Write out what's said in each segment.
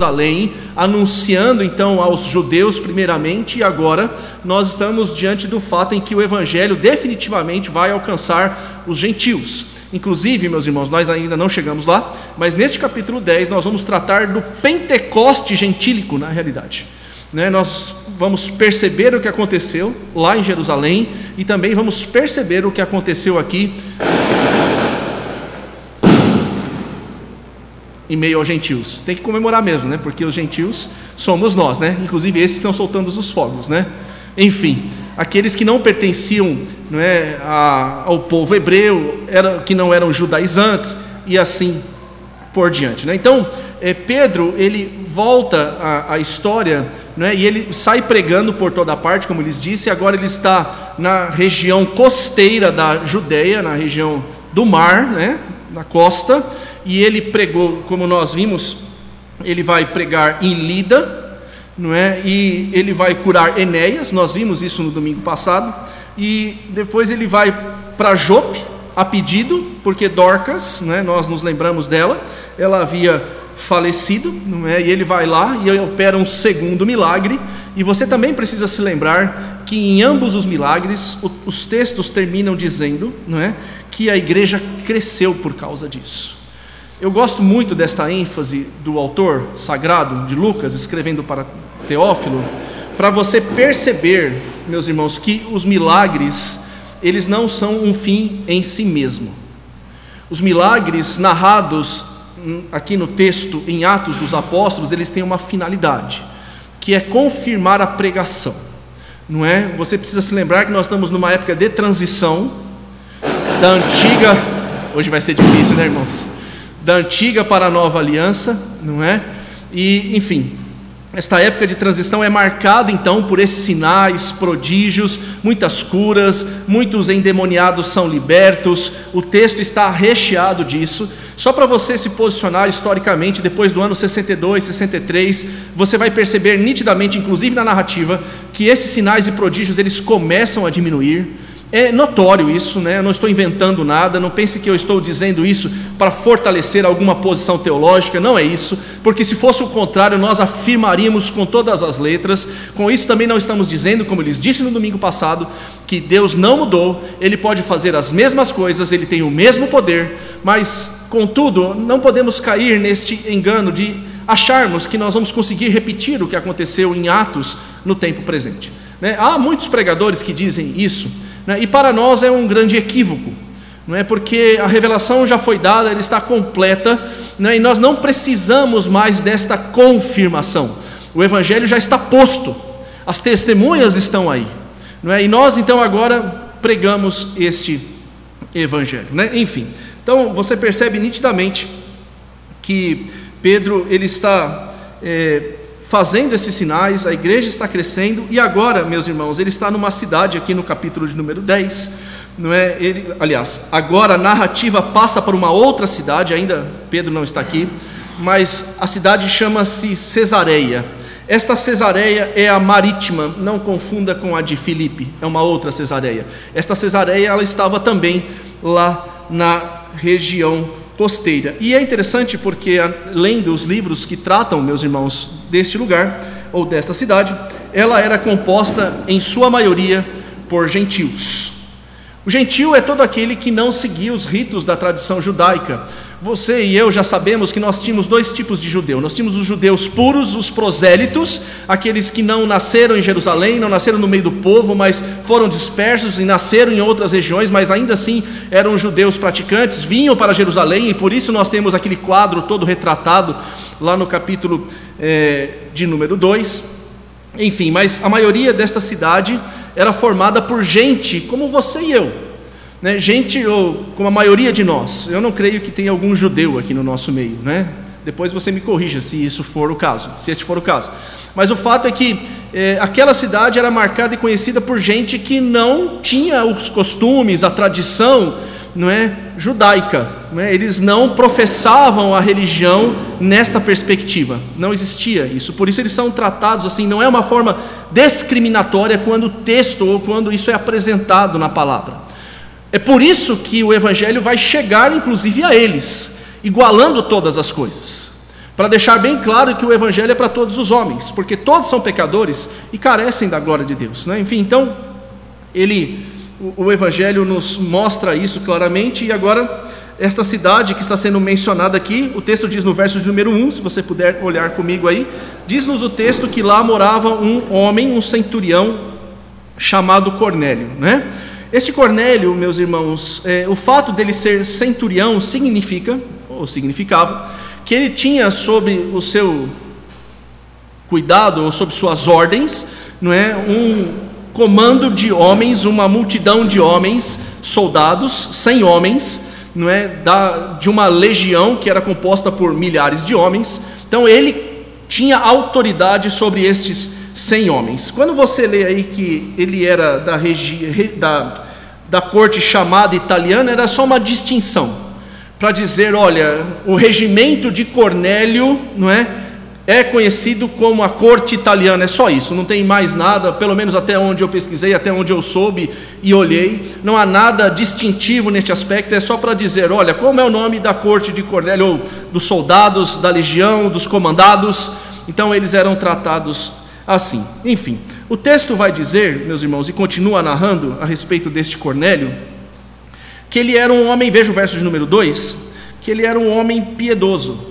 Jerusalém, anunciando então aos judeus primeiramente, e agora nós estamos diante do fato em que o evangelho definitivamente vai alcançar os gentios. Inclusive, meus irmãos, nós ainda não chegamos lá, mas neste capítulo 10 nós vamos tratar do Pentecoste gentílico na realidade. Né, nós vamos perceber o que aconteceu lá em Jerusalém e também vamos perceber o que aconteceu aqui em meio aos gentios. Tem que comemorar mesmo, né? Porque os gentios somos nós, né? Inclusive esses que estão soltando os fogos, né? Enfim, aqueles que não pertenciam não é, a, ao povo hebreu, era, que não eram judaizantes e assim por diante. Né? Então, é, Pedro ele volta à, história né, e ele sai pregando por toda parte, como lhes disse. Agora ele está na região costeira da Judéia, na região do mar, né, na costa e ele pregou, como nós vimos, ele vai pregar em Lida, não é? E ele vai curar Enéas, nós vimos isso no domingo passado, e depois ele vai para Jope, a pedido, porque Dorcas, né, nós nos lembramos dela, ela havia falecido, não é? E ele vai lá e opera um segundo milagre, e você também precisa se lembrar que em ambos os milagres os textos terminam dizendo, não é, que a igreja cresceu por causa disso. Eu gosto muito desta ênfase do autor sagrado de Lucas, escrevendo para Teófilo, para você perceber, meus irmãos, que os milagres, eles não são um fim em si mesmo. Os milagres narrados aqui no texto, em Atos dos Apóstolos, eles têm uma finalidade, que é confirmar a pregação. Não é? Você precisa se lembrar que nós estamos numa época de transição da antiga, hoje vai ser difícil, né, irmãos? Da antiga para a nova aliança, não é? E, enfim, esta época de transição é marcada então por esses sinais, prodígios, muitas curas, muitos endemoniados são libertos. O texto está recheado disso. Só para você se posicionar historicamente, depois do ano 62, 63, você vai perceber nitidamente, inclusive na narrativa, que esses sinais e prodígios eles começam a diminuir. É notório isso, né? eu não estou inventando nada, não pense que eu estou dizendo isso para fortalecer alguma posição teológica, não é isso, porque se fosse o contrário, nós afirmaríamos com todas as letras. Com isso também não estamos dizendo, como lhes disse no domingo passado, que Deus não mudou, Ele pode fazer as mesmas coisas, Ele tem o mesmo poder, mas, contudo, não podemos cair neste engano de acharmos que nós vamos conseguir repetir o que aconteceu em Atos no tempo presente. Né? Há muitos pregadores que dizem isso. Né? E para nós é um grande equívoco, não é? porque a revelação já foi dada, ela está completa, né? e nós não precisamos mais desta confirmação. O Evangelho já está posto, as testemunhas estão aí. Não é? E nós então agora pregamos este Evangelho. Né? Enfim, então você percebe nitidamente que Pedro ele está é, fazendo esses sinais, a igreja está crescendo, e agora, meus irmãos, ele está numa cidade aqui no capítulo de número 10, não é? Ele, aliás, agora a narrativa passa para uma outra cidade, ainda Pedro não está aqui, mas a cidade chama-se Cesareia. Esta Cesareia é a marítima, não confunda com a de Filipe, é uma outra Cesareia. Esta Cesareia ela estava também lá na região costeira. E é interessante porque, lendo os livros que tratam, meus irmãos, deste lugar ou desta cidade, ela era composta, em sua maioria, por gentios. O gentio é todo aquele que não seguia os ritos da tradição judaica, você e eu já sabemos que nós tínhamos dois tipos de judeu. Nós tínhamos os judeus puros, os prosélitos, aqueles que não nasceram em Jerusalém, não nasceram no meio do povo, mas foram dispersos e nasceram em outras regiões, mas ainda assim eram judeus praticantes, vinham para Jerusalém e por isso nós temos aquele quadro todo retratado lá no capítulo é, de número 2. Enfim, mas a maioria desta cidade era formada por gente como você e eu né? Gente, ou como a maioria de nós, eu não creio que tenha algum judeu aqui no nosso meio, né? Depois você me corrija se isso for o caso, se este for o caso. Mas o fato é que é, aquela cidade era marcada e conhecida por gente que não tinha os costumes, a tradição, não é, judaica. Não é? Eles não professavam a religião nesta perspectiva. Não existia isso. Por isso eles são tratados assim. Não é uma forma discriminatória quando o texto ou quando isso é apresentado na palavra. É por isso que o Evangelho vai chegar, inclusive, a eles, igualando todas as coisas. para deixar bem claro que o evangelho é para todos os homens, porque todos são pecadores e carecem da glória de Deus, né? Enfim, então ele o, o evangelho nos mostra isso claramente e agora esta cidade que está sendo mencionada aqui, o texto diz no verso de número 1, se você puder olhar comigo aí, diz-nos o texto que lá morava um homem, um centurião chamado Cornélio, né? Este Cornélio, meus irmãos, é, o fato dele ser centurião significa, ou significava, que ele tinha sob o seu cuidado, ou sob suas ordens, não é, um comando de homens, uma multidão de homens, soldados, cem homens, não é, da, de uma legião que era composta por milhares de homens. Então ele tinha autoridade sobre estes cem homens. Quando você lê aí que ele era da, regi, da, da corte chamada italiana, era só uma distinção para dizer, olha, o regimento de Cornélio, não é? é conhecido como a corte italiana, é só isso, não tem mais nada, pelo menos até onde eu pesquisei, até onde eu soube e olhei, não há nada distintivo neste aspecto, é só para dizer, olha, como é o nome da corte de Cornélio, ou dos soldados, da legião, dos comandados, então eles eram tratados assim. Enfim, o texto vai dizer, meus irmãos, e continua narrando a respeito deste Cornélio, que ele era um homem, veja o verso de número 2, que ele era um homem piedoso,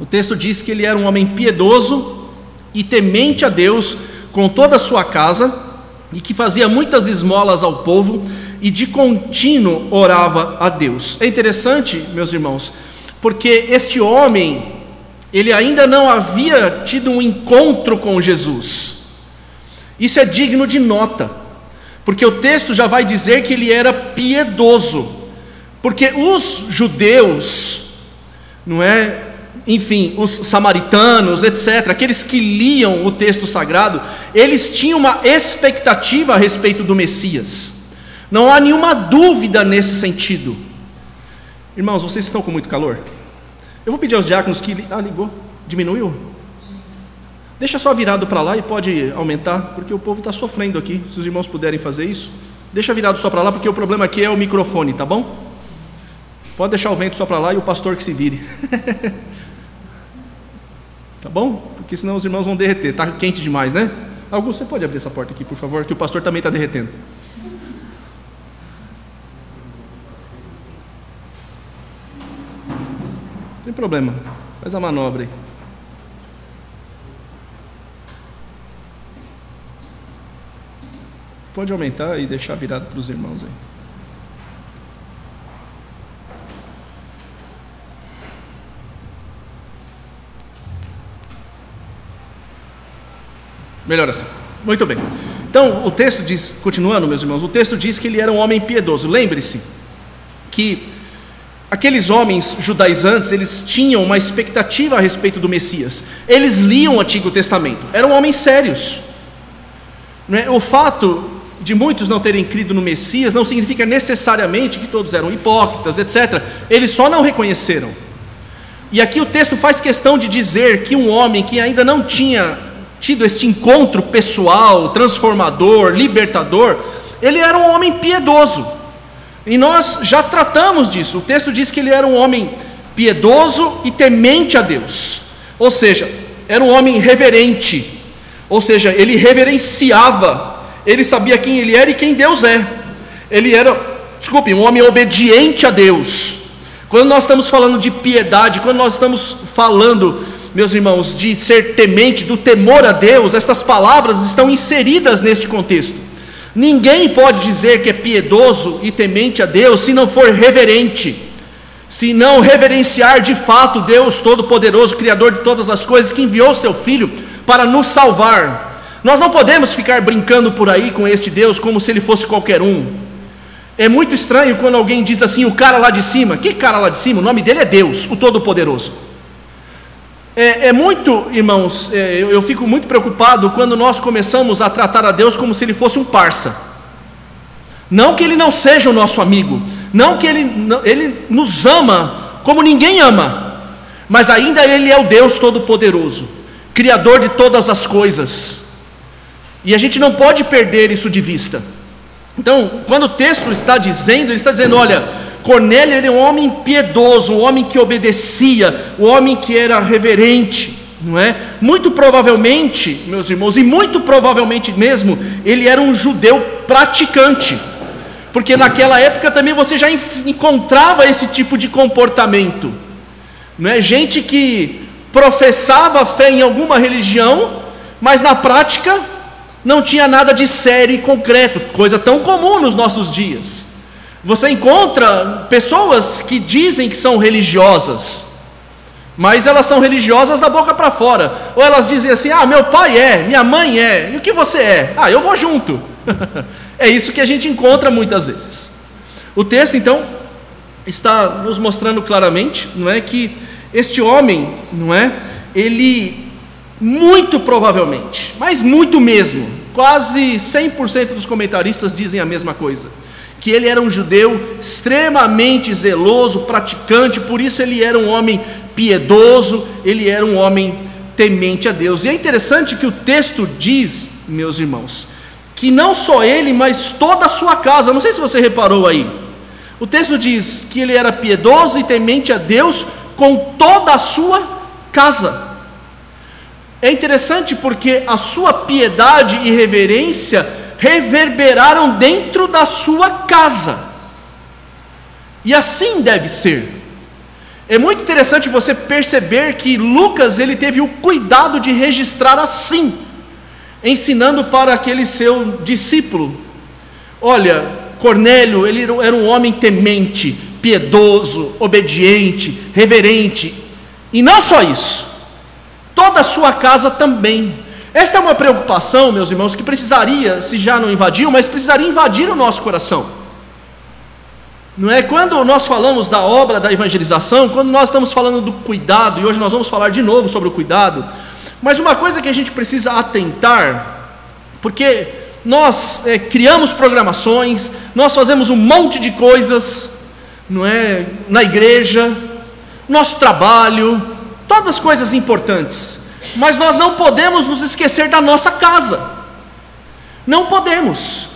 o texto diz que ele era um homem piedoso e temente a Deus com toda a sua casa e que fazia muitas esmolas ao povo e de contínuo orava a Deus. É interessante, meus irmãos, porque este homem, ele ainda não havia tido um encontro com Jesus. Isso é digno de nota, porque o texto já vai dizer que ele era piedoso, porque os judeus, não é, enfim, os samaritanos, etc., aqueles que liam o texto sagrado, eles tinham uma expectativa a respeito do Messias. Não há nenhuma dúvida nesse sentido. Irmãos, vocês estão com muito calor? Eu vou pedir aos diáconos que. Ah, ligou? Diminuiu? Deixa só virado para lá e pode aumentar, porque o povo está sofrendo aqui. Se os irmãos puderem fazer isso, deixa virado só para lá, porque o problema aqui é o microfone, tá bom? Pode deixar o vento só para lá e o pastor que se vire. Tá bom? Porque senão os irmãos vão derreter. Está quente demais, né? Augusto, você pode abrir essa porta aqui, por favor, que o pastor também está derretendo. Não tem problema. Faz a manobra aí. Pode aumentar e deixar virado para os irmãos aí. Melhor assim. Muito bem. Então, o texto diz, continuando, meus irmãos, o texto diz que ele era um homem piedoso. Lembre-se que aqueles homens judaizantes, eles tinham uma expectativa a respeito do Messias. Eles liam o Antigo Testamento. Eram homens sérios. É? O fato de muitos não terem crido no Messias não significa necessariamente que todos eram hipócritas, etc. Eles só não reconheceram. E aqui o texto faz questão de dizer que um homem que ainda não tinha tido este encontro pessoal, transformador, libertador, ele era um homem piedoso. E nós já tratamos disso. O texto diz que ele era um homem piedoso e temente a Deus. Ou seja, era um homem reverente. Ou seja, ele reverenciava. Ele sabia quem ele era e quem Deus é. Ele era, desculpe, um homem obediente a Deus. Quando nós estamos falando de piedade, quando nós estamos falando meus irmãos, de ser temente, do temor a Deus, estas palavras estão inseridas neste contexto. Ninguém pode dizer que é piedoso e temente a Deus se não for reverente, se não reverenciar de fato Deus Todo-Poderoso, Criador de todas as coisas, que enviou seu Filho para nos salvar. Nós não podemos ficar brincando por aí com este Deus como se ele fosse qualquer um. É muito estranho quando alguém diz assim, o cara lá de cima. Que cara lá de cima? O nome dele é Deus, o Todo-Poderoso. É, é muito, irmãos, é, eu, eu fico muito preocupado quando nós começamos a tratar a Deus como se ele fosse um parça. Não que ele não seja o nosso amigo, não que ele, ele nos ama como ninguém ama, mas ainda ele é o Deus Todo-Poderoso, Criador de todas as coisas, e a gente não pode perder isso de vista. Então, quando o texto está dizendo, ele está dizendo: olha, Cornélio era um homem piedoso, um homem que obedecia, um homem que era reverente, não é? Muito provavelmente, meus irmãos, e muito provavelmente mesmo, ele era um judeu praticante, porque naquela época também você já encontrava esse tipo de comportamento, não é? Gente que professava fé em alguma religião, mas na prática não tinha nada de sério e concreto, coisa tão comum nos nossos dias. Você encontra pessoas que dizem que são religiosas, mas elas são religiosas da boca para fora. Ou elas dizem assim: ah, meu pai é, minha mãe é, e o que você é? Ah, eu vou junto. é isso que a gente encontra muitas vezes. O texto, então, está nos mostrando claramente, não é, que este homem, não é, ele muito provavelmente, mas muito mesmo, quase 100% dos comentaristas dizem a mesma coisa. Que ele era um judeu extremamente zeloso, praticante, por isso ele era um homem piedoso, ele era um homem temente a Deus. E é interessante que o texto diz, meus irmãos, que não só ele, mas toda a sua casa, não sei se você reparou aí. O texto diz que ele era piedoso e temente a Deus com toda a sua casa. É interessante porque a sua piedade e reverência reverberaram dentro da sua casa. E assim deve ser. É muito interessante você perceber que Lucas ele teve o cuidado de registrar assim, ensinando para aquele seu discípulo. Olha, Cornélio, ele era um homem temente, piedoso, obediente, reverente. E não só isso, toda a sua casa também. Esta é uma preocupação, meus irmãos, que precisaria, se já não invadiu, mas precisaria invadir o nosso coração. Não é? Quando nós falamos da obra da evangelização, quando nós estamos falando do cuidado, e hoje nós vamos falar de novo sobre o cuidado, mas uma coisa que a gente precisa atentar, porque nós é, criamos programações, nós fazemos um monte de coisas, não é, na igreja, nosso trabalho, todas coisas importantes, mas nós não podemos nos esquecer da nossa casa. Não podemos.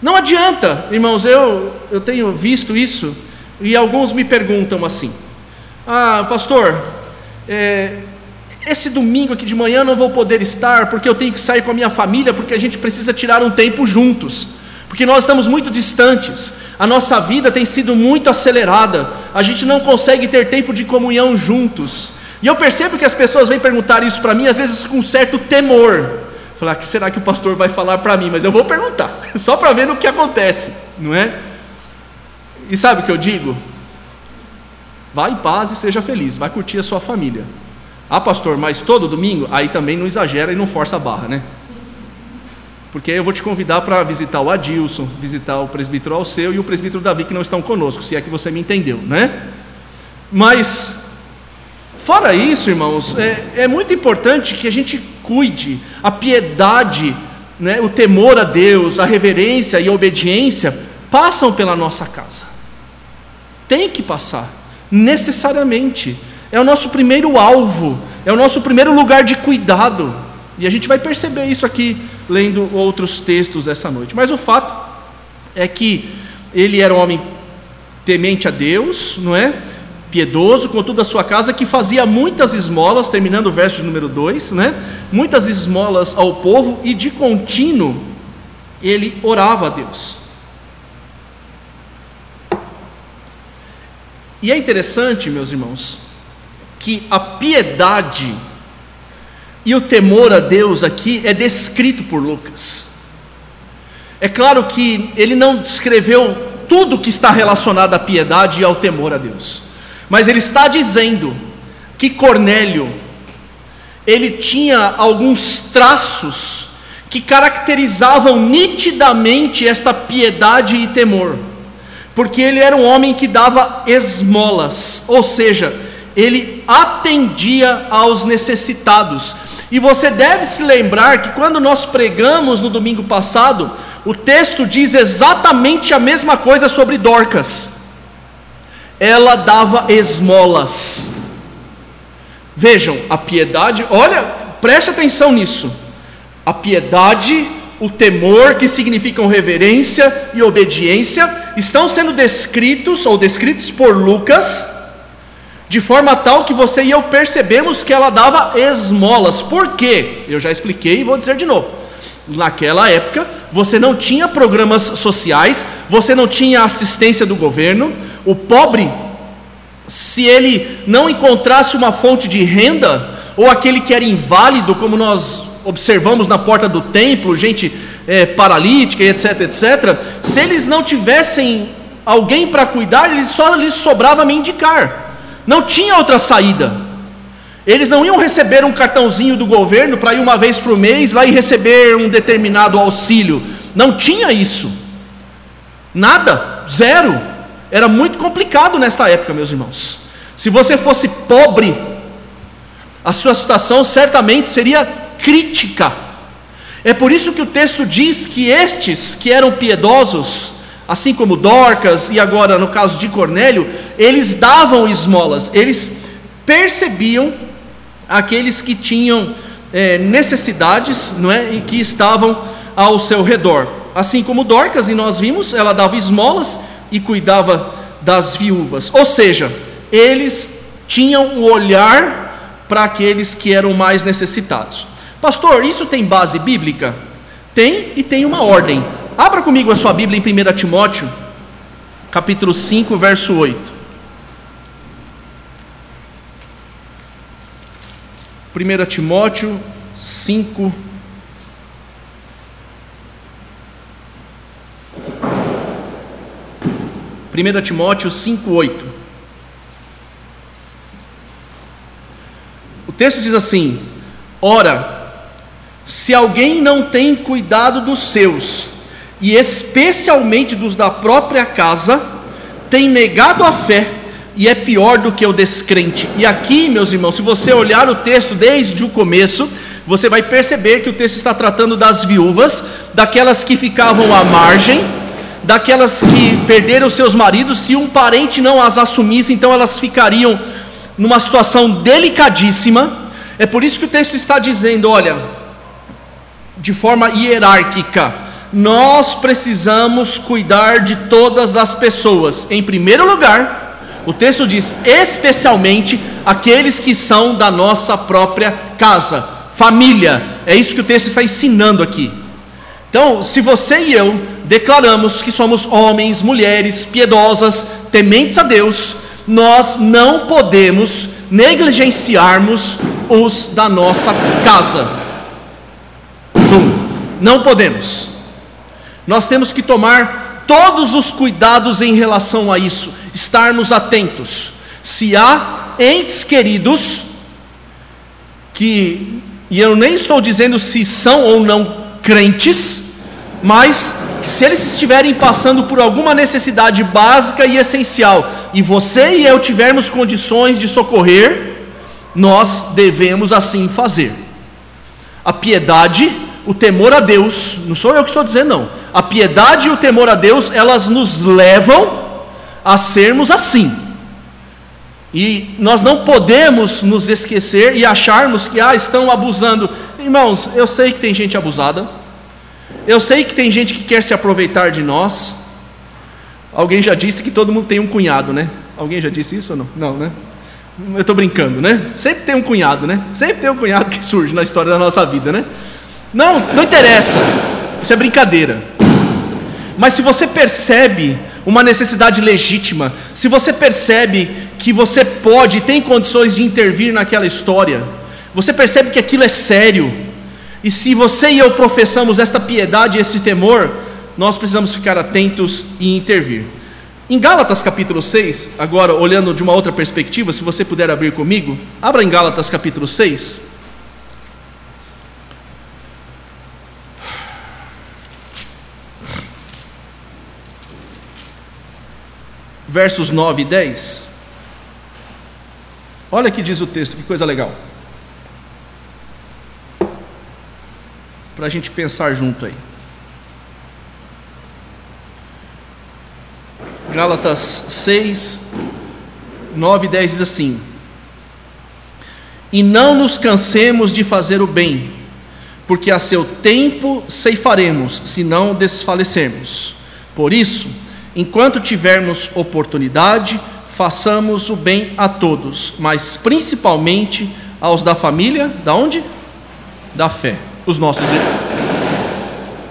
Não adianta, irmãos, eu, eu tenho visto isso e alguns me perguntam assim: Ah, pastor, é, esse domingo aqui de manhã não vou poder estar porque eu tenho que sair com a minha família porque a gente precisa tirar um tempo juntos porque nós estamos muito distantes, a nossa vida tem sido muito acelerada, a gente não consegue ter tempo de comunhão juntos. E eu percebo que as pessoas vêm perguntar isso para mim, às vezes com certo temor. Falar, ah, que será que o pastor vai falar para mim? Mas eu vou perguntar, só para ver no que acontece, não é? E sabe o que eu digo? Vá em paz e seja feliz, vai curtir a sua família. Ah, pastor, mas todo domingo? Aí também não exagera e não força a barra, né? Porque eu vou te convidar para visitar o Adilson, visitar o presbítero Alceu e o presbítero Davi que não estão conosco, se é que você me entendeu, né? Mas, fora isso, irmãos, é, é muito importante que a gente cuide, a piedade, né, o temor a Deus, a reverência e a obediência passam pela nossa casa. Tem que passar, necessariamente. É o nosso primeiro alvo, é o nosso primeiro lugar de cuidado. E a gente vai perceber isso aqui lendo outros textos essa noite. Mas o fato é que ele era um homem temente a Deus, não é? Piedoso com toda a sua casa, que fazia muitas esmolas, terminando o verso número 2, né? Muitas esmolas ao povo e de contínuo ele orava a Deus. E é interessante, meus irmãos, que a piedade e o temor a Deus aqui é descrito por Lucas. É claro que ele não descreveu tudo que está relacionado à piedade e ao temor a Deus, mas ele está dizendo que Cornélio ele tinha alguns traços que caracterizavam nitidamente esta piedade e temor, porque ele era um homem que dava esmolas, ou seja, ele atendia aos necessitados, e você deve se lembrar que quando nós pregamos no domingo passado, o texto diz exatamente a mesma coisa sobre Dorcas. Ela dava esmolas. Vejam, a piedade, olha, preste atenção nisso. A piedade, o temor, que significam reverência e obediência, estão sendo descritos ou descritos por Lucas de forma tal que você e eu percebemos que ela dava esmolas. Por quê? Eu já expliquei e vou dizer de novo. Naquela época, você não tinha programas sociais, você não tinha assistência do governo. O pobre, se ele não encontrasse uma fonte de renda, ou aquele que era inválido, como nós observamos na porta do templo, gente é, paralítica, etc, etc, se eles não tivessem alguém para cuidar, eles só lhes sobrava mendicar. Não tinha outra saída. Eles não iam receber um cartãozinho do governo para ir uma vez por mês lá e receber um determinado auxílio. Não tinha isso. Nada, zero. Era muito complicado nesta época, meus irmãos. Se você fosse pobre, a sua situação certamente seria crítica. É por isso que o texto diz que estes que eram piedosos, assim como Dorcas e agora no caso de Cornélio, eles davam esmolas, eles percebiam aqueles que tinham é, necessidades não é, e que estavam ao seu redor. Assim como Dorcas, e nós vimos, ela dava esmolas e cuidava das viúvas. Ou seja, eles tinham o olhar para aqueles que eram mais necessitados. Pastor, isso tem base bíblica? Tem e tem uma ordem. Abra comigo a sua Bíblia em 1 Timóteo, capítulo 5, verso 8. 1 Timóteo 5, Primeira Timóteo 5:8. O texto diz assim: Ora, se alguém não tem cuidado dos seus, e especialmente dos da própria casa, tem negado a fé e é pior do que o descrente. E aqui, meus irmãos, se você olhar o texto desde o começo, você vai perceber que o texto está tratando das viúvas, daquelas que ficavam à margem, daquelas que perderam seus maridos, se um parente não as assumisse, então elas ficariam numa situação delicadíssima. É por isso que o texto está dizendo: olha, de forma hierárquica, nós precisamos cuidar de todas as pessoas. Em primeiro lugar, o texto diz: especialmente aqueles que são da nossa própria casa, família. É isso que o texto está ensinando aqui. Então, se você e eu declaramos que somos homens, mulheres piedosas, tementes a Deus, nós não podemos negligenciarmos os da nossa casa. Não podemos. Nós temos que tomar todos os cuidados em relação a isso estarmos atentos. Se há entes queridos que, e eu nem estou dizendo se são ou não crentes, mas se eles estiverem passando por alguma necessidade básica e essencial, e você e eu tivermos condições de socorrer, nós devemos assim fazer. A piedade, o temor a Deus, não sou eu que estou dizendo, não. A piedade e o temor a Deus, elas nos levam a sermos assim. E nós não podemos nos esquecer e acharmos que ah, estão abusando. Irmãos, eu sei que tem gente abusada. Eu sei que tem gente que quer se aproveitar de nós. Alguém já disse que todo mundo tem um cunhado, né? Alguém já disse isso ou não? Não, né? Eu estou brincando, né? Sempre tem um cunhado, né? Sempre tem um cunhado que surge na história da nossa vida, né? Não, não interessa. Isso é brincadeira. Mas se você percebe uma necessidade legítima, se você percebe que você pode, tem condições de intervir naquela história, você percebe que aquilo é sério, e se você e eu professamos esta piedade e esse temor, nós precisamos ficar atentos e intervir. Em Gálatas capítulo 6, agora olhando de uma outra perspectiva, se você puder abrir comigo, abra em Gálatas capítulo 6. Versos 9 e 10. Olha que diz o texto, que coisa legal. Para a gente pensar junto aí. Gálatas 6, 9 e 10 diz assim: E não nos cansemos de fazer o bem, porque a seu tempo ceifaremos, se não desfalecermos. Por isso, Enquanto tivermos oportunidade, façamos o bem a todos, mas principalmente aos da família, da onde? Da fé, os nossos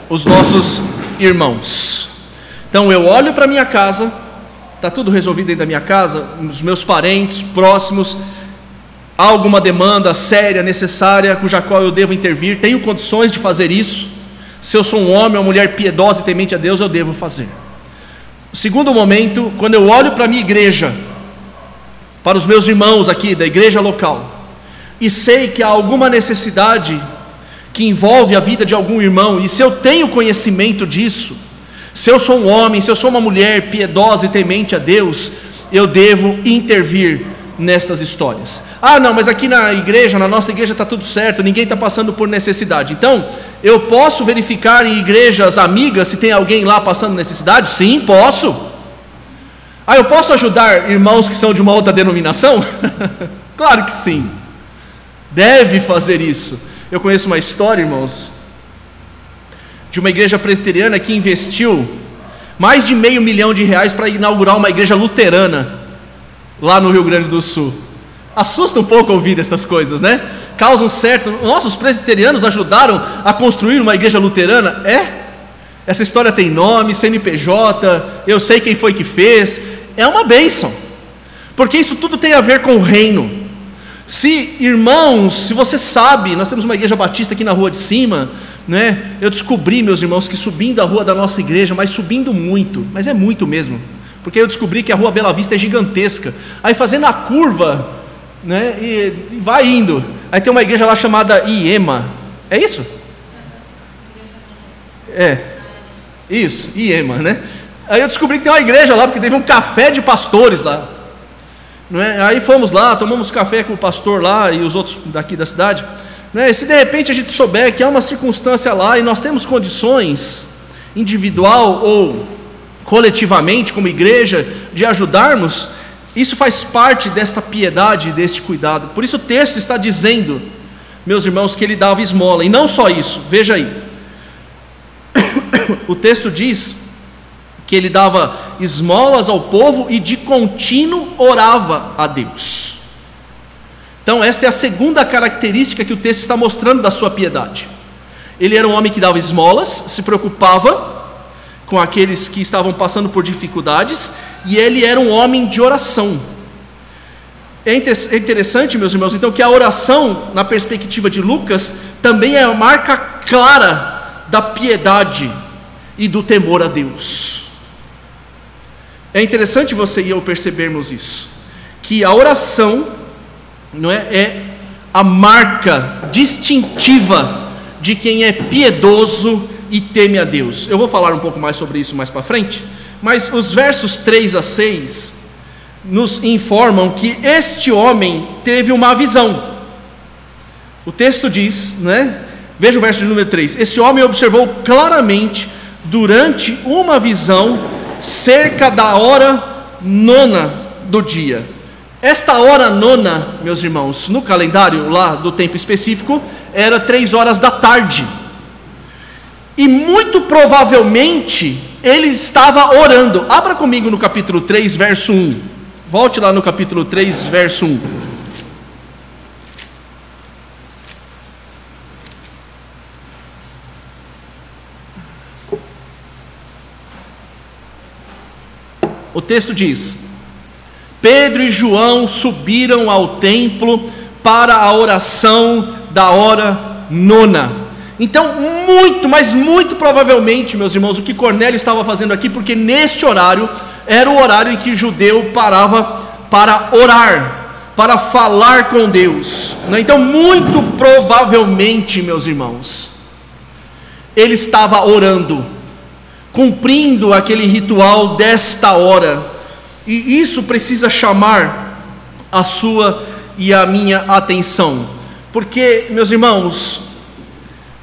os nossos irmãos. Então eu olho para minha casa, está tudo resolvido dentro da minha casa, os meus parentes próximos, há alguma demanda séria, necessária, cuja qual eu devo intervir, tenho condições de fazer isso. Se eu sou um homem ou mulher piedosa e temente a Deus, eu devo fazer. O segundo momento, quando eu olho para a minha igreja, para os meus irmãos aqui da igreja local, e sei que há alguma necessidade que envolve a vida de algum irmão, e se eu tenho conhecimento disso, se eu sou um homem, se eu sou uma mulher piedosa e temente a Deus, eu devo intervir nestas histórias. Ah, não, mas aqui na igreja, na nossa igreja está tudo certo, ninguém está passando por necessidade. Então, eu posso verificar em igrejas amigas se tem alguém lá passando necessidade? Sim, posso. Ah, eu posso ajudar irmãos que são de uma outra denominação? claro que sim. Deve fazer isso. Eu conheço uma história, irmãos, de uma igreja presbiteriana que investiu mais de meio milhão de reais para inaugurar uma igreja luterana lá no Rio Grande do Sul. Assusta um pouco ouvir essas coisas, né? Causa um certo. Nossa, os presbiterianos ajudaram a construir uma igreja luterana? É? Essa história tem nome, CNPJ, eu sei quem foi que fez. É uma bênção, porque isso tudo tem a ver com o reino. Se, irmãos, se você sabe, nós temos uma igreja batista aqui na rua de cima, né? Eu descobri, meus irmãos, que subindo a rua da nossa igreja, mas subindo muito, mas é muito mesmo, porque eu descobri que a rua Bela Vista é gigantesca. Aí fazendo a curva, né? E, e vai indo. Aí tem uma igreja lá chamada Iema. É isso? É. Isso, Iema, né? Aí eu descobri que tem uma igreja lá, porque teve um café de pastores lá. É? Aí fomos lá, tomamos café com o pastor lá e os outros daqui da cidade. Não é? Se de repente a gente souber que há uma circunstância lá e nós temos condições, individual ou coletivamente, como igreja, de ajudarmos, isso faz parte desta piedade, deste cuidado. Por isso o texto está dizendo, meus irmãos, que ele dava esmola. E não só isso, veja aí. O texto diz que ele dava esmolas ao povo e de contínuo orava a Deus. Então, esta é a segunda característica que o texto está mostrando da sua piedade. Ele era um homem que dava esmolas, se preocupava com aqueles que estavam passando por dificuldades, e ele era um homem de oração. É, é interessante, meus irmãos, então, que a oração, na perspectiva de Lucas, também é a marca clara da piedade e do temor a Deus. É interessante você e eu percebermos isso, que a oração não é, é a marca distintiva de quem é piedoso e teme a Deus. Eu vou falar um pouco mais sobre isso mais para frente, mas os versos 3 a 6 nos informam que este homem teve uma visão. O texto diz, né? Veja o verso de número 3: Esse homem observou claramente durante uma visão cerca da hora nona do dia. Esta hora nona, meus irmãos, no calendário lá do tempo específico, era três horas da tarde. E muito provavelmente ele estava orando. Abra comigo no capítulo 3, verso 1. Volte lá no capítulo 3, verso 1. O texto diz: Pedro e João subiram ao templo para a oração da hora nona. Então, muito, mas muito provavelmente, meus irmãos, o que Cornélio estava fazendo aqui, porque neste horário era o horário em que o judeu parava para orar, para falar com Deus. Né? Então, muito provavelmente, meus irmãos, ele estava orando, cumprindo aquele ritual desta hora, e isso precisa chamar a sua e a minha atenção, porque, meus irmãos,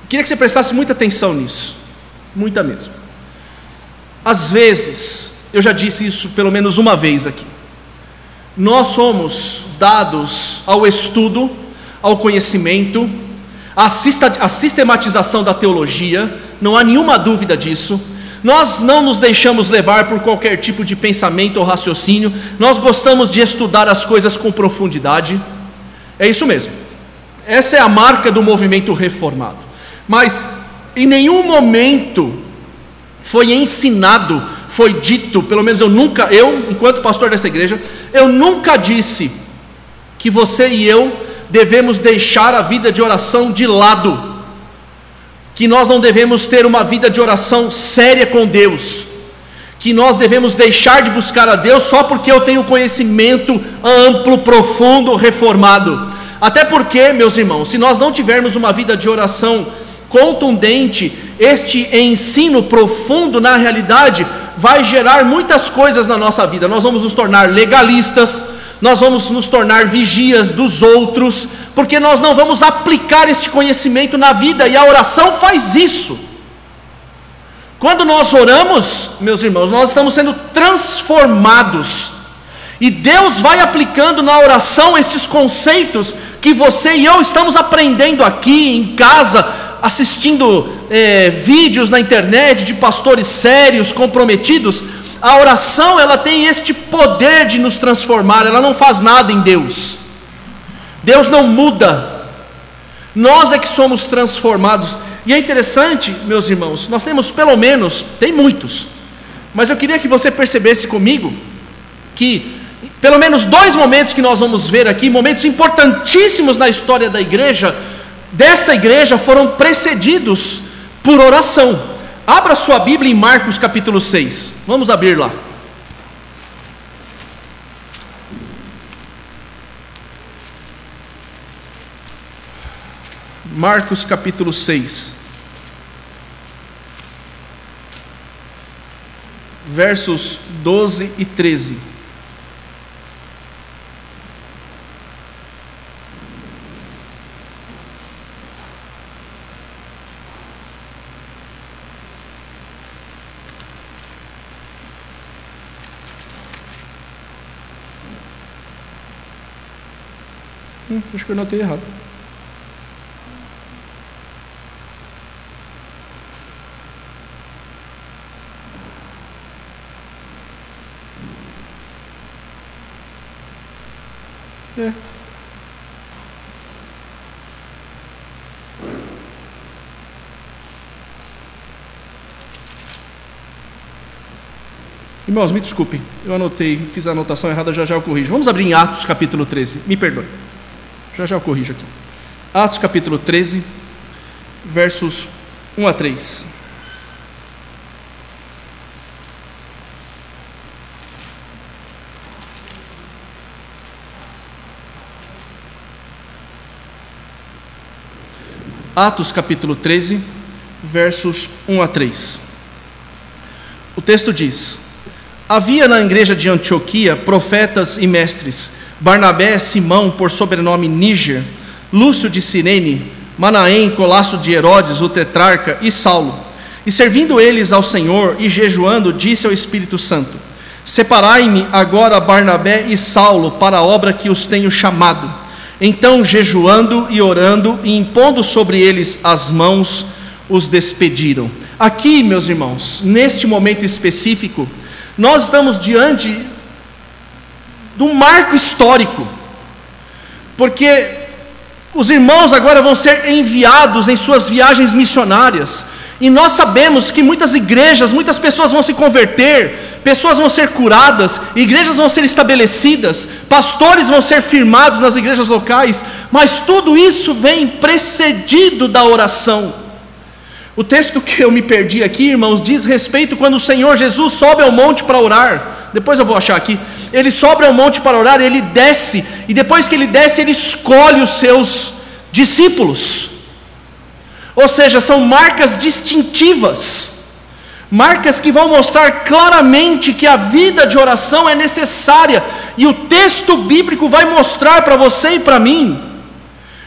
Queria que você prestasse muita atenção nisso, muita mesmo. Às vezes, eu já disse isso pelo menos uma vez aqui, nós somos dados ao estudo, ao conhecimento, à sistematização da teologia, não há nenhuma dúvida disso, nós não nos deixamos levar por qualquer tipo de pensamento ou raciocínio, nós gostamos de estudar as coisas com profundidade. É isso mesmo. Essa é a marca do movimento reformado. Mas em nenhum momento foi ensinado, foi dito, pelo menos eu nunca, eu, enquanto pastor dessa igreja, eu nunca disse que você e eu devemos deixar a vida de oração de lado, que nós não devemos ter uma vida de oração séria com Deus, que nós devemos deixar de buscar a Deus só porque eu tenho conhecimento amplo, profundo, reformado. Até porque, meus irmãos, se nós não tivermos uma vida de oração contundente, este ensino profundo na realidade vai gerar muitas coisas na nossa vida. Nós vamos nos tornar legalistas, nós vamos nos tornar vigias dos outros, porque nós não vamos aplicar este conhecimento na vida, e a oração faz isso. Quando nós oramos, meus irmãos, nós estamos sendo transformados, e Deus vai aplicando na oração estes conceitos que você e eu estamos aprendendo aqui em casa, assistindo é, vídeos na internet de pastores sérios, comprometidos, a oração ela tem este poder de nos transformar, ela não faz nada em Deus. Deus não muda. Nós é que somos transformados. E é interessante, meus irmãos, nós temos pelo menos, tem muitos, mas eu queria que você percebesse comigo que pelo menos dois momentos que nós vamos ver aqui, momentos importantíssimos na história da igreja, desta igreja foram precedidos por oração. Abra sua Bíblia em Marcos capítulo 6. Vamos abrir lá. Marcos capítulo 6. Versos 12 e 13. Que eu notei errado. É. Irmãos, me desculpem, eu anotei, fiz a anotação errada, já já eu corrijo. Vamos abrir em Atos capítulo 13, me perdoe. Já já eu corrijo aqui. Atos capítulo 13, versos 1 a 3. Atos capítulo 13, versos 1 a 3. O texto diz: Havia na igreja de Antioquia profetas e mestres Barnabé, Simão, por sobrenome Níger, Lúcio de Cirene, Manaém, Colasso de Herodes, o tetrarca, e Saulo. E servindo eles ao Senhor e jejuando, disse ao Espírito Santo: Separai-me agora Barnabé e Saulo para a obra que os tenho chamado. Então, jejuando e orando e impondo sobre eles as mãos, os despediram. Aqui, meus irmãos, neste momento específico, nós estamos diante de um marco histórico, porque os irmãos agora vão ser enviados em suas viagens missionárias, e nós sabemos que muitas igrejas, muitas pessoas vão se converter, pessoas vão ser curadas, igrejas vão ser estabelecidas, pastores vão ser firmados nas igrejas locais, mas tudo isso vem precedido da oração. O texto que eu me perdi aqui, irmãos, diz respeito quando o Senhor Jesus sobe ao monte para orar. Depois eu vou achar aqui ele sobe ao monte para orar, ele desce, e depois que ele desce, ele escolhe os seus discípulos. Ou seja, são marcas distintivas, marcas que vão mostrar claramente que a vida de oração é necessária, e o texto bíblico vai mostrar para você e para mim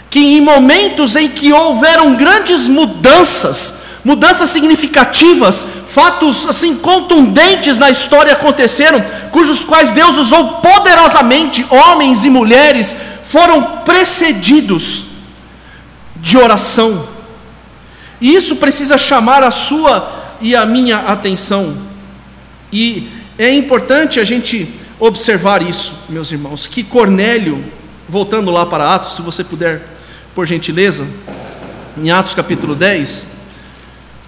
que em momentos em que houveram grandes mudanças, mudanças significativas, fatos assim contundentes na história aconteceram, cujos quais Deus usou poderosamente, homens e mulheres foram precedidos de oração. E isso precisa chamar a sua e a minha atenção. E é importante a gente observar isso, meus irmãos, que Cornélio, voltando lá para Atos, se você puder, por gentileza, em Atos capítulo 10,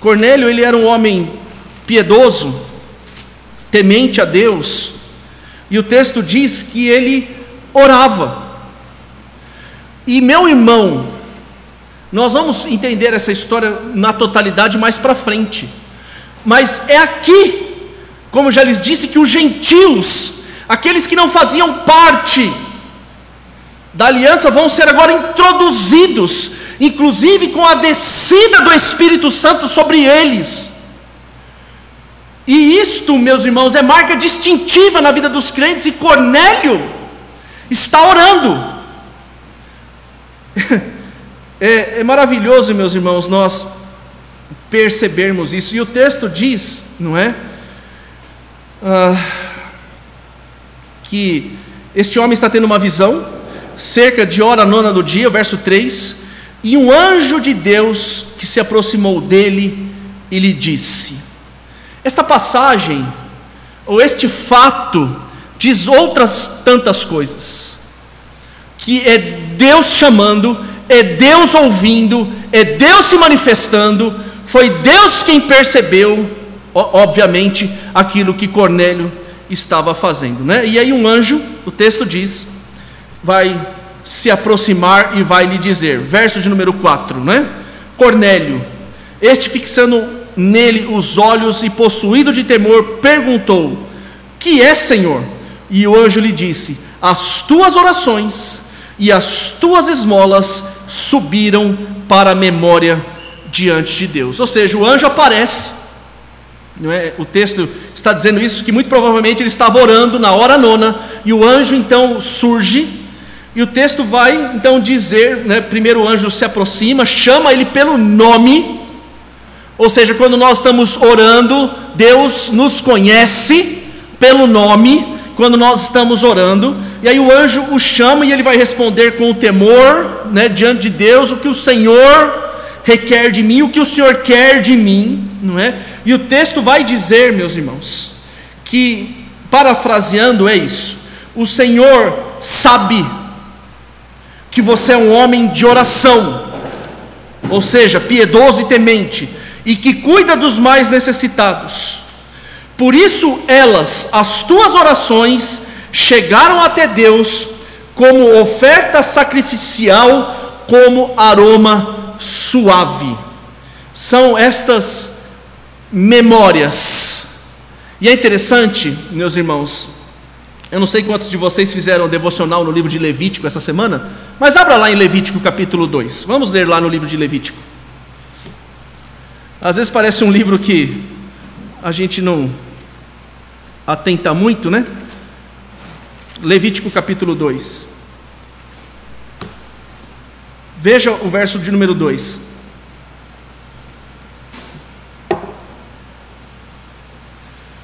Cornélio ele era um homem piedoso, temente a Deus, e o texto diz que ele orava. E meu irmão, nós vamos entender essa história na totalidade mais para frente. Mas é aqui, como já lhes disse, que os gentios, aqueles que não faziam parte da aliança, vão ser agora introduzidos, inclusive com a descida do Espírito Santo sobre eles. E isto, meus irmãos, é marca distintiva na vida dos crentes, e Cornélio está orando. É, é maravilhoso, meus irmãos, nós percebermos isso. E o texto diz, não é? Ah, que este homem está tendo uma visão, cerca de hora nona do dia, verso 3, e um anjo de Deus que se aproximou dele e lhe disse: Esta passagem, ou este fato, diz outras tantas coisas, que é Deus chamando, é Deus ouvindo, é Deus se manifestando, foi Deus quem percebeu, obviamente, aquilo que Cornélio estava fazendo, né? E aí um anjo, o texto diz, vai se aproximar e vai lhe dizer, verso de número 4, né? Cornélio, este fixando nele os olhos e possuído de temor, perguntou: Que é, Senhor? E o anjo lhe disse: As tuas orações e as tuas esmolas subiram para a memória diante de Deus. Ou seja, o anjo aparece, não é? o texto está dizendo isso, que muito provavelmente ele estava orando na hora nona, e o anjo então surge, e o texto vai então dizer: né, primeiro o anjo se aproxima, chama ele pelo nome, ou seja, quando nós estamos orando, Deus nos conhece pelo nome, quando nós estamos orando, e aí o anjo o chama e ele vai responder com o temor, né, diante de Deus, o que o Senhor requer de mim, o que o Senhor quer de mim, não é? E o texto vai dizer, meus irmãos, que, parafraseando, é isso: o Senhor sabe que você é um homem de oração, ou seja, piedoso e temente, e que cuida dos mais necessitados. Por isso, elas, as tuas orações, chegaram até Deus como oferta sacrificial, como aroma suave. São estas memórias. E é interessante, meus irmãos, eu não sei quantos de vocês fizeram devocional no livro de Levítico essa semana, mas abra lá em Levítico capítulo 2. Vamos ler lá no livro de Levítico. Às vezes parece um livro que a gente não atenta muito, né? Levítico capítulo 2. Veja o verso de número 2.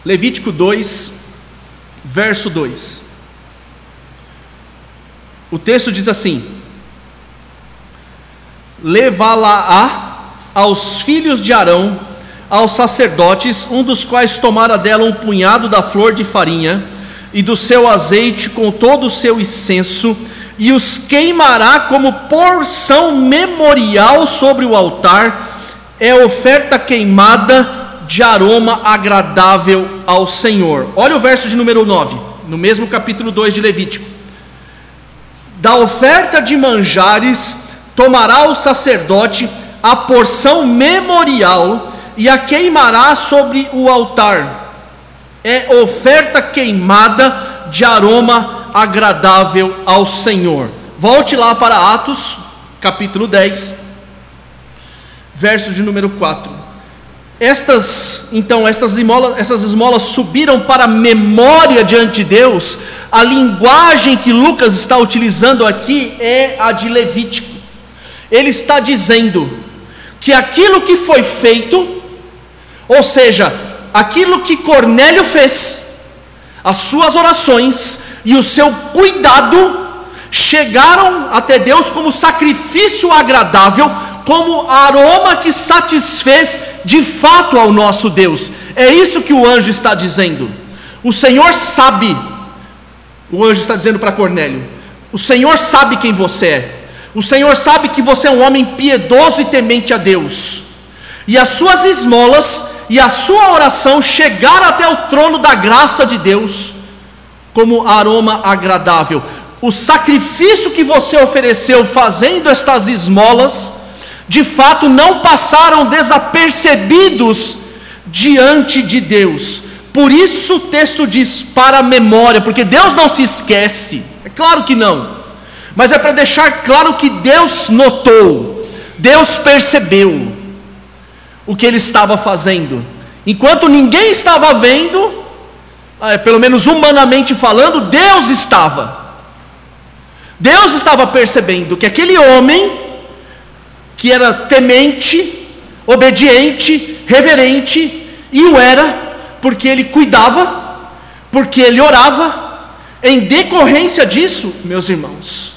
Levítico 2, verso 2. O texto diz assim: Levá-la-á aos filhos de Arão, aos sacerdotes, um dos quais tomara dela um punhado da flor de farinha e do seu azeite com todo o seu incenso, e os queimará como porção memorial sobre o altar, é oferta queimada de aroma agradável ao Senhor. Olha o verso de número 9, no mesmo capítulo 2 de Levítico. Da oferta de manjares tomará o sacerdote a porção memorial e a queimará sobre o altar. É oferta queimada de aroma agradável ao Senhor. Volte lá para Atos, capítulo 10, verso de número 4. Estas, então, estas esmolas, essas esmolas subiram para a memória diante de Deus. A linguagem que Lucas está utilizando aqui é a de Levítico. Ele está dizendo que aquilo que foi feito, ou seja, aquilo que Cornélio fez, as suas orações, e o seu cuidado chegaram até Deus como sacrifício agradável, como aroma que satisfez de fato ao nosso Deus. É isso que o anjo está dizendo. O Senhor sabe, o anjo está dizendo para Cornélio: o Senhor sabe quem você é. O Senhor sabe que você é um homem piedoso e temente a Deus. E as suas esmolas e a sua oração chegaram até o trono da graça de Deus como aroma agradável. O sacrifício que você ofereceu fazendo estas esmolas, de fato não passaram desapercebidos diante de Deus. Por isso o texto diz para a memória, porque Deus não se esquece. É claro que não. Mas é para deixar claro que Deus notou, Deus percebeu o que ele estava fazendo. Enquanto ninguém estava vendo, é, pelo menos humanamente falando, Deus estava. Deus estava percebendo que aquele homem, que era temente, obediente, reverente, e o era, porque ele cuidava, porque ele orava, em decorrência disso, meus irmãos,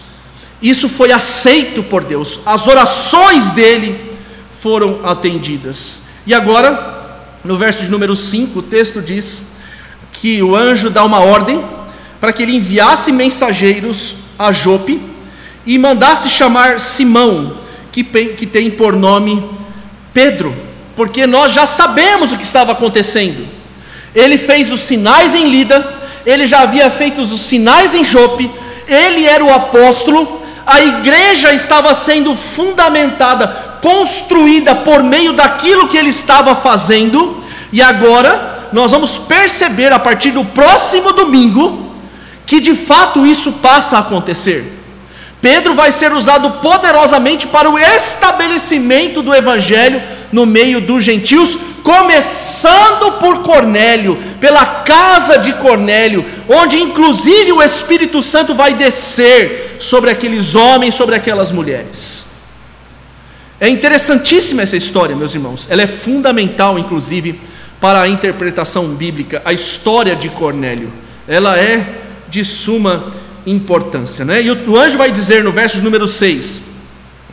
isso foi aceito por Deus, as orações dele foram atendidas. E agora, no verso de número 5, o texto diz que o anjo dá uma ordem para que ele enviasse mensageiros a Jope e mandasse chamar Simão, que, que tem por nome Pedro, porque nós já sabemos o que estava acontecendo. Ele fez os sinais em Lida, ele já havia feito os sinais em Jope, ele era o apóstolo, a igreja estava sendo fundamentada, construída por meio daquilo que ele estava fazendo, e agora nós vamos perceber a partir do próximo domingo que de fato isso passa a acontecer. Pedro vai ser usado poderosamente para o estabelecimento do evangelho no meio dos gentios, começando por Cornélio, pela casa de Cornélio, onde inclusive o Espírito Santo vai descer sobre aqueles homens, sobre aquelas mulheres. É interessantíssima essa história, meus irmãos. Ela é fundamental, inclusive, para a interpretação bíblica, a história de Cornélio. Ela é de suma importância. Né? E o, anjo vai dizer no verso número 6: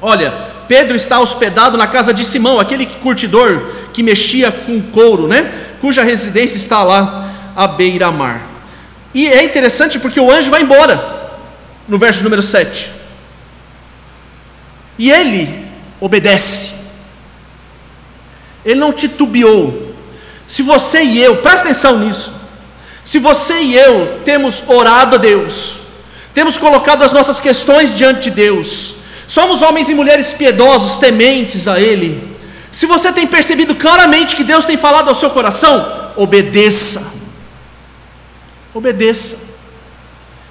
Olha, Pedro está hospedado na casa de Simão, aquele curtidor que mexia com couro, né? cuja residência está lá à beira-mar. E é interessante porque o anjo vai embora, no verso número 7. E ele obedece, ele não titubeou. Se você e eu, presta atenção nisso, se você e eu temos orado a Deus, temos colocado as nossas questões diante de Deus, somos homens e mulheres piedosos, tementes a Ele. Se você tem percebido claramente que Deus tem falado ao seu coração, obedeça. Obedeça.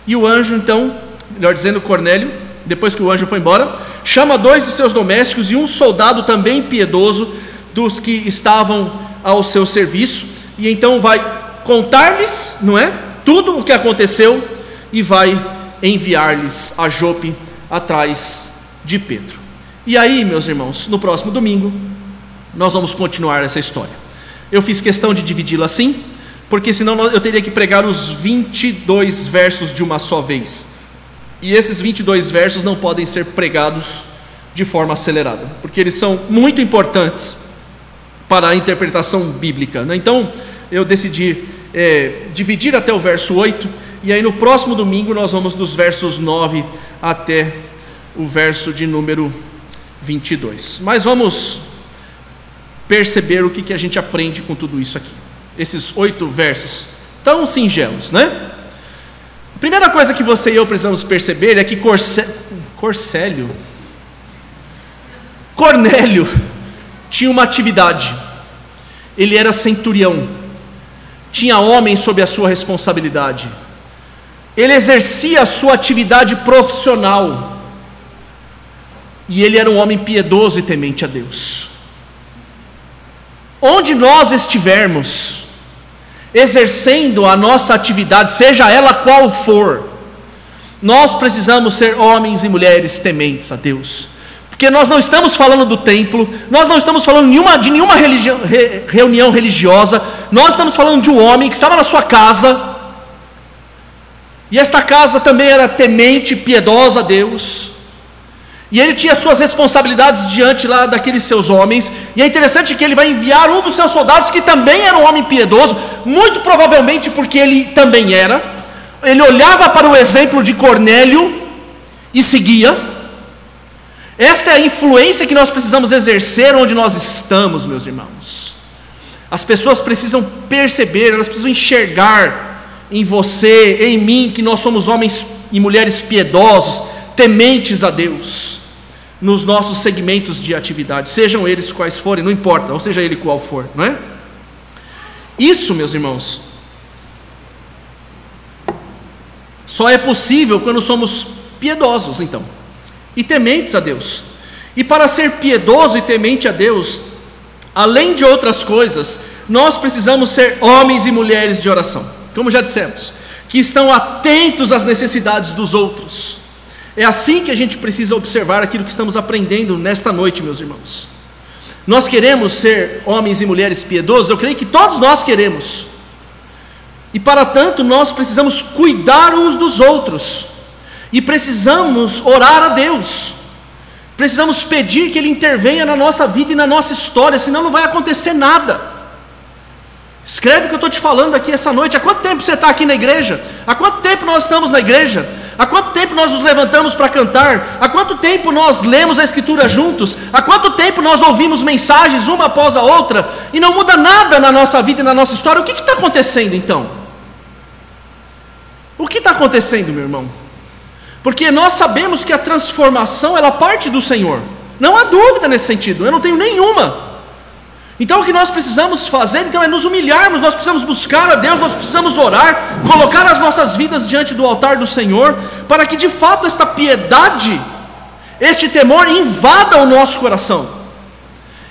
E o anjo, então, melhor dizendo, Cornélio, depois que o anjo foi embora, chama dois de seus domésticos e um soldado também piedoso dos que estavam ao seu serviço, e então vai contar-lhes, não é? Tudo o que aconteceu e vai enviar-lhes a Jope atrás de Pedro. E aí, meus irmãos, no próximo domingo, nós vamos continuar essa história. Eu fiz questão de dividi-la assim, porque senão eu teria que pregar os 22 versos de uma só vez. E esses 22 versos não podem ser pregados de forma acelerada, porque eles são muito importantes para a interpretação bíblica. Né? Então, eu decidi é, dividir até o verso 8, e aí no próximo domingo nós vamos dos versos 9 até o verso de número 22. Mas vamos perceber o que, que a gente aprende com tudo isso aqui. Esses oito versos tão singelos, né? A primeira coisa que você e eu precisamos perceber é que Corcé... Corcélio, Cornélio, tinha uma atividade. Ele era centurião tinha homens sob a sua responsabilidade. Ele exercia a sua atividade profissional. E ele era um homem piedoso e temente a Deus. Onde nós estivermos, exercendo a nossa atividade, seja ela qual for, nós precisamos ser homens e mulheres tementes a Deus. Porque nós não estamos falando do templo, nós não estamos falando nenhuma, de nenhuma re, reunião religiosa, nós estamos falando de um homem que estava na sua casa, e esta casa também era temente, piedosa a Deus, E ele tinha suas responsabilidades diante lá daqueles seus homens. E é interessante que ele vai enviar um dos seus soldados, que também era um homem piedoso, muito provavelmente porque ele também era. Ele olhava para o exemplo de Cornélio e seguia. Esta é a influência que nós precisamos exercer onde nós estamos, meus irmãos. As pessoas precisam perceber, elas precisam enxergar em você, em mim, que nós somos homens e mulheres piedosos, tementes a Deus, nos nossos segmentos de atividade, sejam eles quais forem, não importa, ou seja ele qual for, não é? Isso, meus irmãos, só é possível quando somos piedosos, então, e tementes a Deus. E para ser piedoso e temente a Deus, além de outras coisas, nós precisamos ser homens e mulheres de oração, como já dissemos, que estão atentos às necessidades dos outros. É assim que a gente precisa observar aquilo que estamos aprendendo nesta noite, meus irmãos. Nós queremos ser homens e mulheres piedosos, eu creio que todos nós queremos. E para tanto, nós precisamos cuidar uns dos outros. E precisamos orar a Deus. Precisamos pedir que Ele intervenha na nossa vida e na nossa história, senão não vai acontecer nada. Escreve o que eu estou te falando aqui essa noite. Há quanto tempo você está aqui na igreja? Há quanto tempo nós estamos na igreja? Há quanto tempo nós nos levantamos para cantar? Há quanto tempo nós lemos a Escritura juntos? Há quanto tempo nós ouvimos mensagens uma após a outra e não muda nada na nossa vida e na nossa história? O que está acontecendo então? O que está acontecendo, meu irmão? Porque nós sabemos que a transformação ela parte do Senhor. Não há dúvida nesse sentido, eu não tenho nenhuma. Então o que nós precisamos fazer então é nos humilharmos, nós precisamos buscar a Deus, nós precisamos orar, colocar as nossas vidas diante do altar do Senhor, para que de fato esta piedade, este temor invada o nosso coração.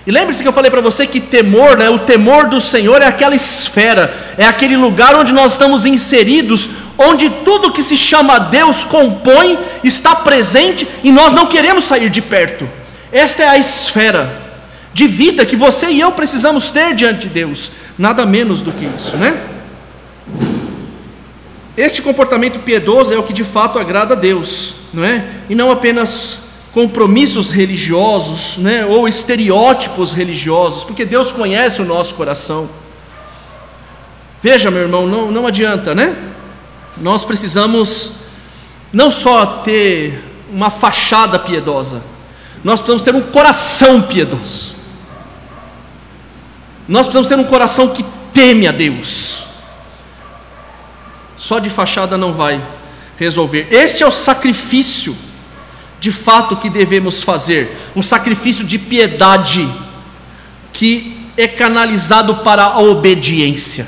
E lembre-se que eu falei para você que temor, né, o temor do Senhor é aquela esfera, é aquele lugar onde nós estamos inseridos, onde tudo que se chama Deus compõe, está presente e nós não queremos sair de perto. Esta é a esfera de vida que você e eu precisamos ter diante de Deus, nada menos do que isso, né? Este comportamento piedoso é o que de fato agrada a Deus, não é? E não apenas compromissos religiosos, né? Ou estereótipos religiosos, porque Deus conhece o nosso coração. Veja, meu irmão, não, não adianta, né? Nós precisamos não só ter uma fachada piedosa, nós precisamos ter um coração piedoso. Nós precisamos ter um coração que teme a Deus. Só de fachada não vai resolver. Este é o sacrifício, de fato, que devemos fazer um sacrifício de piedade, que é canalizado para a obediência.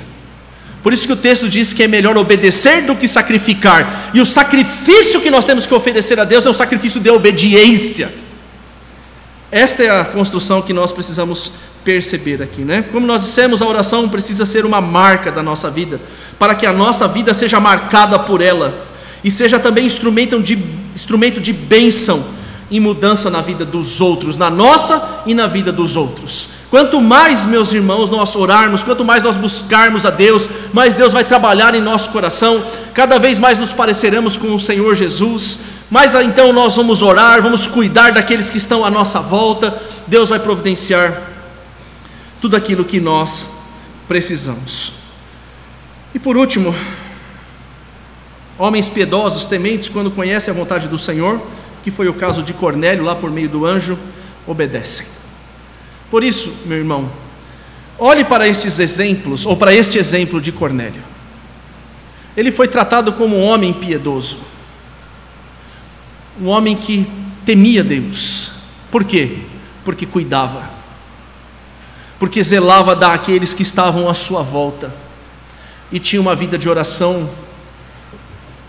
Por isso que o texto diz que é melhor obedecer do que sacrificar. E o sacrifício que nós temos que oferecer a Deus é um sacrifício de obediência. Esta é a construção que nós precisamos perceber aqui, né? Como nós dissemos, a oração precisa ser uma marca da nossa vida, para que a nossa vida seja marcada por ela e seja também instrumento de, instrumento de bênção e mudança na vida dos outros, na nossa e na vida dos outros. Quanto mais, meus irmãos, nós orarmos, quanto mais nós buscarmos a Deus, mais Deus vai trabalhar em nosso coração, cada vez mais nos pareceremos com o Senhor Jesus, mais então nós vamos orar, vamos cuidar daqueles que estão à nossa volta, Deus vai providenciar tudo aquilo que nós precisamos. E por último, homens piedosos, tementes, quando conhecem a vontade do Senhor, que foi o caso de Cornélio, lá por meio do anjo, obedecem. Por isso, meu irmão, olhe para estes exemplos, ou para este exemplo de Cornélio. Ele foi tratado como um homem piedoso, um homem que temia Deus. Por quê? Porque cuidava porque zelava daqueles que estavam à sua volta e tinha uma vida de oração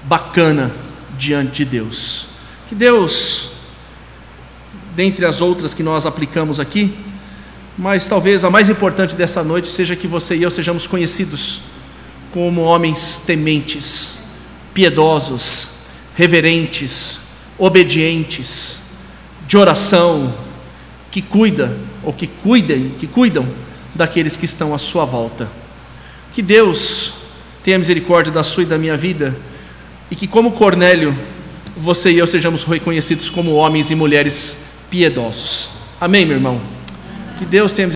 bacana diante de Deus. Que Deus, dentre as outras que nós aplicamos aqui, mas talvez a mais importante dessa noite seja que você e eu sejamos conhecidos como homens tementes, piedosos, reverentes, obedientes, de oração, que cuida ou que cuidem, que cuidam daqueles que estão à sua volta. Que Deus tenha misericórdia da sua e da minha vida e que como Cornélio você e eu sejamos reconhecidos como homens e mulheres piedosos. Amém, meu irmão? Que Deus tenha